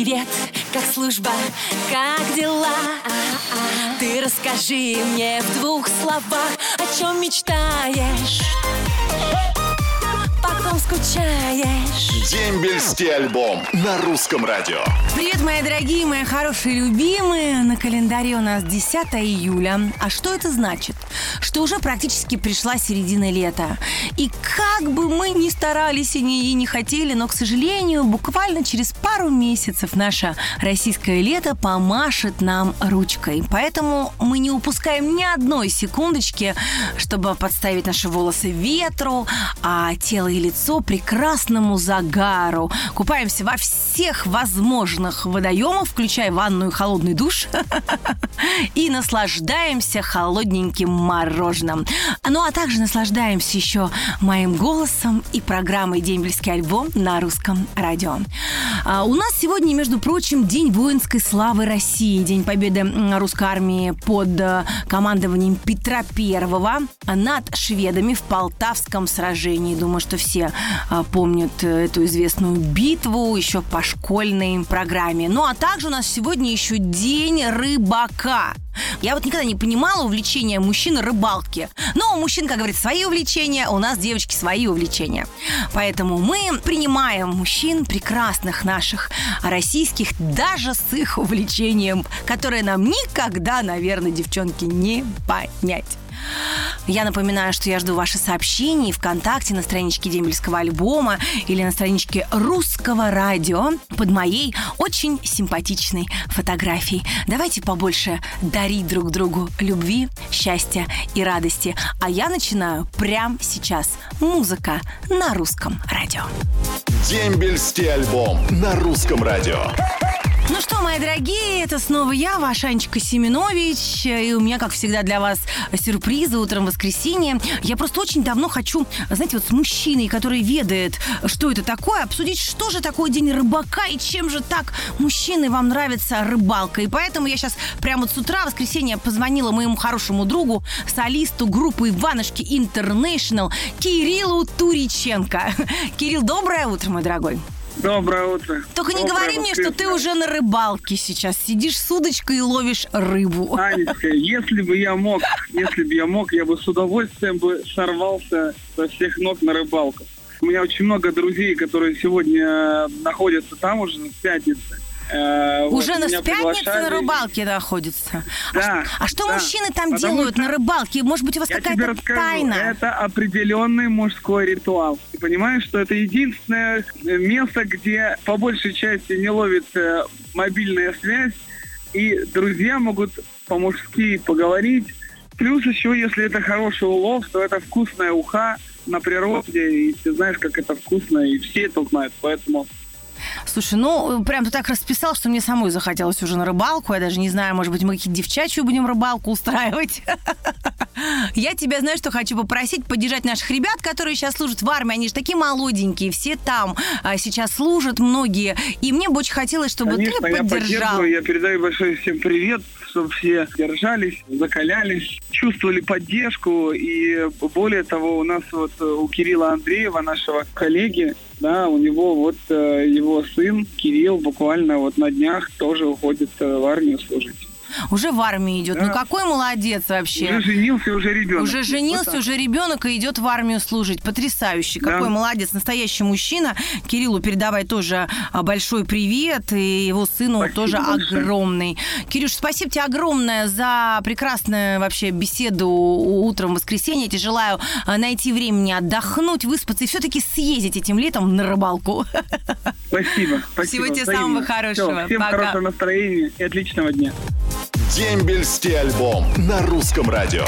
Привет, как служба, как дела? Ты расскажи мне в двух словах, о чем мечтаешь? Потом скучаешь. Дембельский альбом на русском радио. Привет, мои дорогие, мои хорошие, любимые. Календаре у нас 10 июля. А что это значит? Что уже практически пришла середина лета. И как бы мы ни старались и не, и не хотели, но, к сожалению, буквально через пару месяцев наше российское лето помашет нам ручкой. Поэтому мы не упускаем ни одной секундочки, чтобы подставить наши волосы ветру, а тело и лицо прекрасному загару. Купаемся во всех возможных водоемах, включая ванную и холодный душ, и наслаждаемся холодненьким мороженым. Ну а также наслаждаемся еще моим голосом и программой «Дембельский альбом» на русском радио. А у нас сегодня, между прочим, День воинской славы России, День победы русской армии под э, командованием Петра Первого над шведами в Полтавском сражении. Думаю, что все а, помнят э, эту известную битву еще по школьной программе. Ну а также у нас сегодня еще День рыбака. Я вот никогда не понимала увлечения мужчин рыбалки. Но у мужчин, как говорится, свои увлечения, у нас, девочки, свои увлечения. Поэтому мы принимаем мужчин прекрасных наших российских, даже с их увлечением, которое нам никогда, наверное, девчонки, не понять. Я напоминаю, что я жду ваши сообщения ВКонтакте на страничке Дембельского альбома или на страничке Русского радио под моей очень симпатичной фотографией. Давайте побольше дарить друг другу любви, счастья и радости. А я начинаю прямо сейчас. Музыка на русском радио. Дембельский альбом на русском радио. Ну что, мои дорогие, это снова я, ваш Анечка Семенович. И у меня, как всегда, для вас сюрпризы утром воскресенье. Я просто очень давно хочу, знаете, вот с мужчиной, который ведает, что это такое, обсудить, что же такое День рыбака и чем же так мужчины вам нравится рыбалка. И поэтому я сейчас прямо вот с утра воскресенья позвонила моему хорошему другу, солисту группы Иванушки Интернешнл Кириллу Туриченко. Кирилл, доброе утро, мой дорогой. Доброе утро. Только не говори мне, что ты уже на рыбалке сейчас. Сидишь с удочкой и ловишь рыбу. Анечка, если бы я мог, если бы я мог, я бы с удовольствием бы сорвался со всех ног на рыбалку. У меня очень много друзей, которые сегодня э, находятся там уже с пятницы. Э, вот Уже на меня с пятницы на рыбалке находится. Да, а, а что да. мужчины там делают что- на рыбалке? Может быть, у вас какая-то тайна? Это определенный мужской ритуал. Ты понимаешь, что это единственное место, где по большей части не ловит мобильная связь, и друзья могут по-мужски поговорить. Плюс еще, если это хороший улов, то это вкусная уха на природе, и ты знаешь, как это вкусно, и все это знают. Поэтому Слушай, ну, прям ты так расписал, что мне самой захотелось уже на рыбалку. Я даже не знаю, может быть, мы какие-то девчачью будем рыбалку устраивать. Я тебя, знаешь, что хочу попросить поддержать наших ребят, которые сейчас служат в армии. Они же такие молоденькие, все там а, сейчас служат, многие. И мне бы очень хотелось, чтобы Конечно, ты я поддержал. поддерживаю, я передаю большой всем привет, чтобы все держались, закалялись, чувствовали поддержку. И более того, у нас вот э, у Кирилла Андреева, нашего коллеги, да, у него вот э, его сын Кирилл буквально вот на днях тоже уходит э, в армию служить. Уже в армии идет. Ну Да. какой молодец вообще. Уже женился, уже ребенок. Уже Вот женился, так. уже ребенок и идет в армию служить. Потрясающий. Да. Какой молодец, настоящий мужчина. Кириллу передавай тоже а, большой привет. И его сыну Спасибо тоже большое. огромный. Кирюш, спасибо тебе огромное за прекрасную вообще беседу утром в воскресенье. Я тебе желаю а, найти времени отдохнуть, выспаться и все-таки съездить этим летом на рыбалку. Спасибо. спасибо Всего тебе взаимно. самого хорошего. Всё, всем Пока. хорошего настроения и отличного дня. Дембельский альбом на русском радио.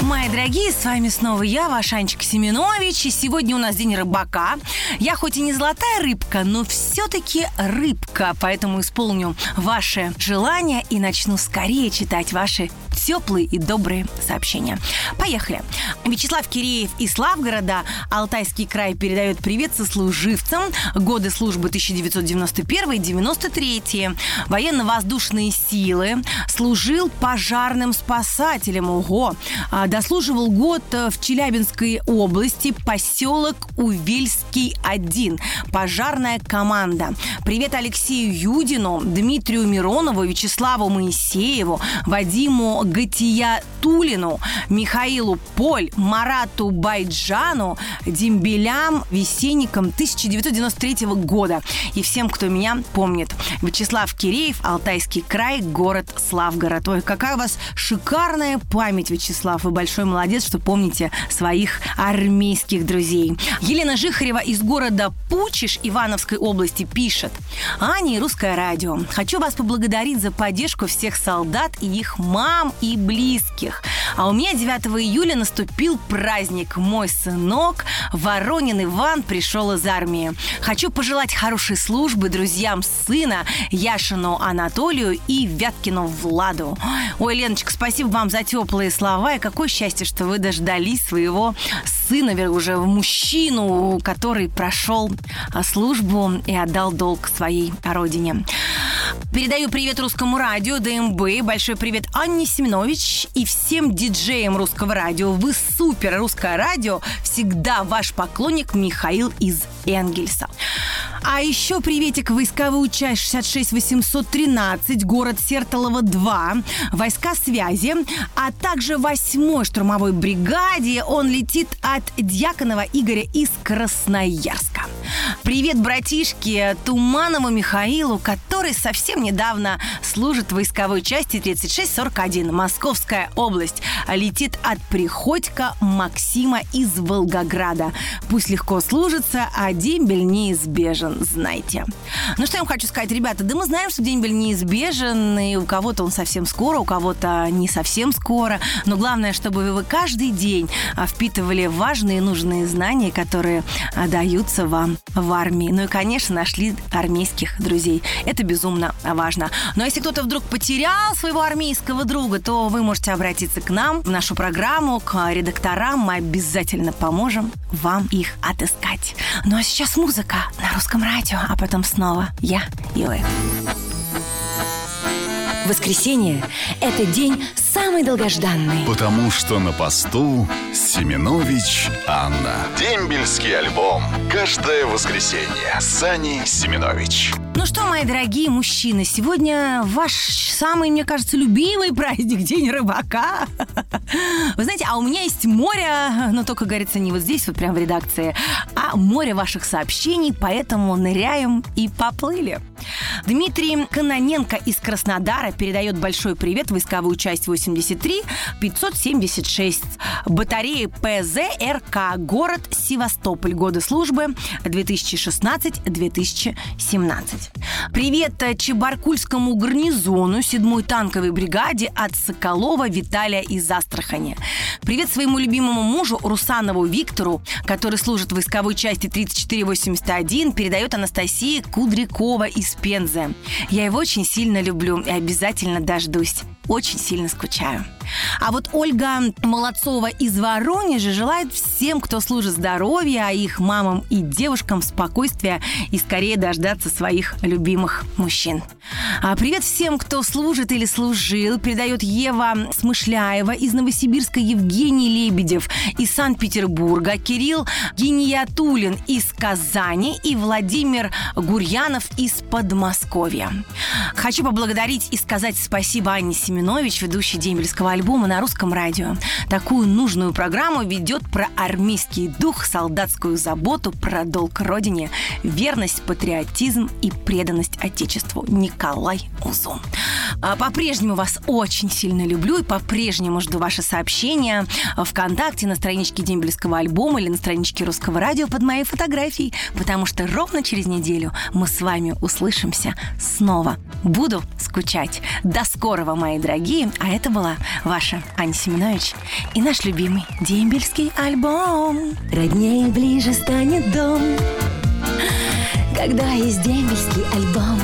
Мои дорогие, с вами снова я, ваш Анечка Семенович. И сегодня у нас день рыбака. Я хоть и не золотая рыбка, но все-таки рыбка. Поэтому исполню ваше желание и начну скорее читать ваши теплые и добрые сообщения. Поехали. Вячеслав Киреев из Славгорода, Алтайский край передает привет сослуживцам. Годы службы 1991-93. Военно-воздушные силы. Служил пожарным спасателем. Ого! А, дослуживал год в Челябинской области, поселок Увельский 1. Пожарная команда. Привет Алексею Юдину, Дмитрию Миронову, Вячеславу Моисееву, Вадиму Гатия Тулину, Михаилу Поль, Марату Байджану, Дембелям, Весенникам 1993 года. И всем, кто меня помнит. Вячеслав Киреев, Алтайский край, город Славгород. Ой, какая у вас шикарная память, Вячеслав. Вы большой молодец, что помните своих армейских друзей. Елена Жихарева из города Пучиш Ивановской области пишет. Аня и Русское радио. Хочу вас поблагодарить за поддержку всех солдат и их мам и близких. А у меня 9 июля наступил праздник. Мой сынок Воронин Иван пришел из армии. Хочу пожелать хорошей службы друзьям сына Яшину Анатолию и Вяткину Владу. Ой, Леночка, спасибо вам за теплые слова. И какое счастье, что вы дождались своего сына, уже мужчину, который прошел а, службу и отдал долг своей родине. Передаю привет русскому радио ДМБ. Большой привет Анне Семенович и всем диджеям русского радио. Вы супер русское радио. Всегда ваш поклонник Михаил из Энгельса. А еще приветик войсковую часть 66 813, город Сертолово 2, войска связи, а также 8 штурмовой бригаде. Он летит от Дьяконова Игоря из Красноярска. Привет, братишке Туманову Михаилу, который совсем недавно служит в войсковой части 3641, Московская область. Летит от Приходька Максима из Волгограда. Пусть легко служится, а дембель неизбежен, знайте. Ну что я вам хочу сказать, ребята, да мы знаем, что дембель неизбежен, и у кого-то он совсем скоро, у кого-то не совсем скоро, но главное, чтобы вы каждый день а, впитывали важные и нужные знания, которые а, даются вам в армии. Ну и, конечно, нашли армейских друзей. Это безумно важно. Но если кто-то вдруг потерял своего армейского друга, то вы можете обратиться к нам, в нашу программу, к редакторам. Мы обязательно поможем вам их отыскать. Ну а сейчас музыка на русском радио, а потом снова я и вы. Воскресенье – это день самый долгожданный. Потому что на посту Семенович Анна. Дембельский альбом. Каждое воскресенье. Сани Семенович. Ну что, мои дорогие мужчины, сегодня ваш самый, мне кажется, любимый праздник День рыбака. Вы знаете, а у меня есть море, но только, говорится, не вот здесь, вот прямо в редакции, а море ваших сообщений, поэтому ныряем и поплыли. Дмитрий Каноненко из Краснодара передает большой привет войсковую часть 83 576 батареи ПЗ РК город Севастополь годы службы 2016-2017. Привет Чебаркульскому гарнизону 7-й танковой бригаде от Соколова Виталия из Астрахани. Привет своему любимому мужу Русанову Виктору, который служит в войсковой части 3481, передает Анастасия Кудрякова из Пензы. Я его очень сильно люблю и обязательно дождусь. Очень сильно скучаю. А вот Ольга Молодцова из Воронежа желает всем, кто служит здоровья, а их мамам и девушкам спокойствия и скорее дождаться своих любимых мужчин. А привет всем, кто служит или служил, передает Ева Смышляева из Новосибирска, Евгений Лебедев из Санкт-Петербурга, Кирилл Гениятулин из Казани и Владимир Гурьянов из Подмосковья. Хочу поблагодарить и сказать спасибо Анне Семенович, ведущей дембельского альбома на русском радио. Такую нужную программу ведет про армейский дух, солдатскую заботу, про долг родине, верность, патриотизм и преданность Отечеству. Николай Узун. А, по-прежнему вас очень сильно люблю и по-прежнему жду ваши сообщения ВКонтакте на страничке Дембельского альбома или на страничке Русского радио под моей фотографией, потому что ровно через неделю мы с вами услышимся снова. Буду скучать. До скорого, мои дорогие. А это была ваша Аня Семенович и наш любимый дембельский альбом. Роднее ближе станет дом, когда есть дембельский альбом.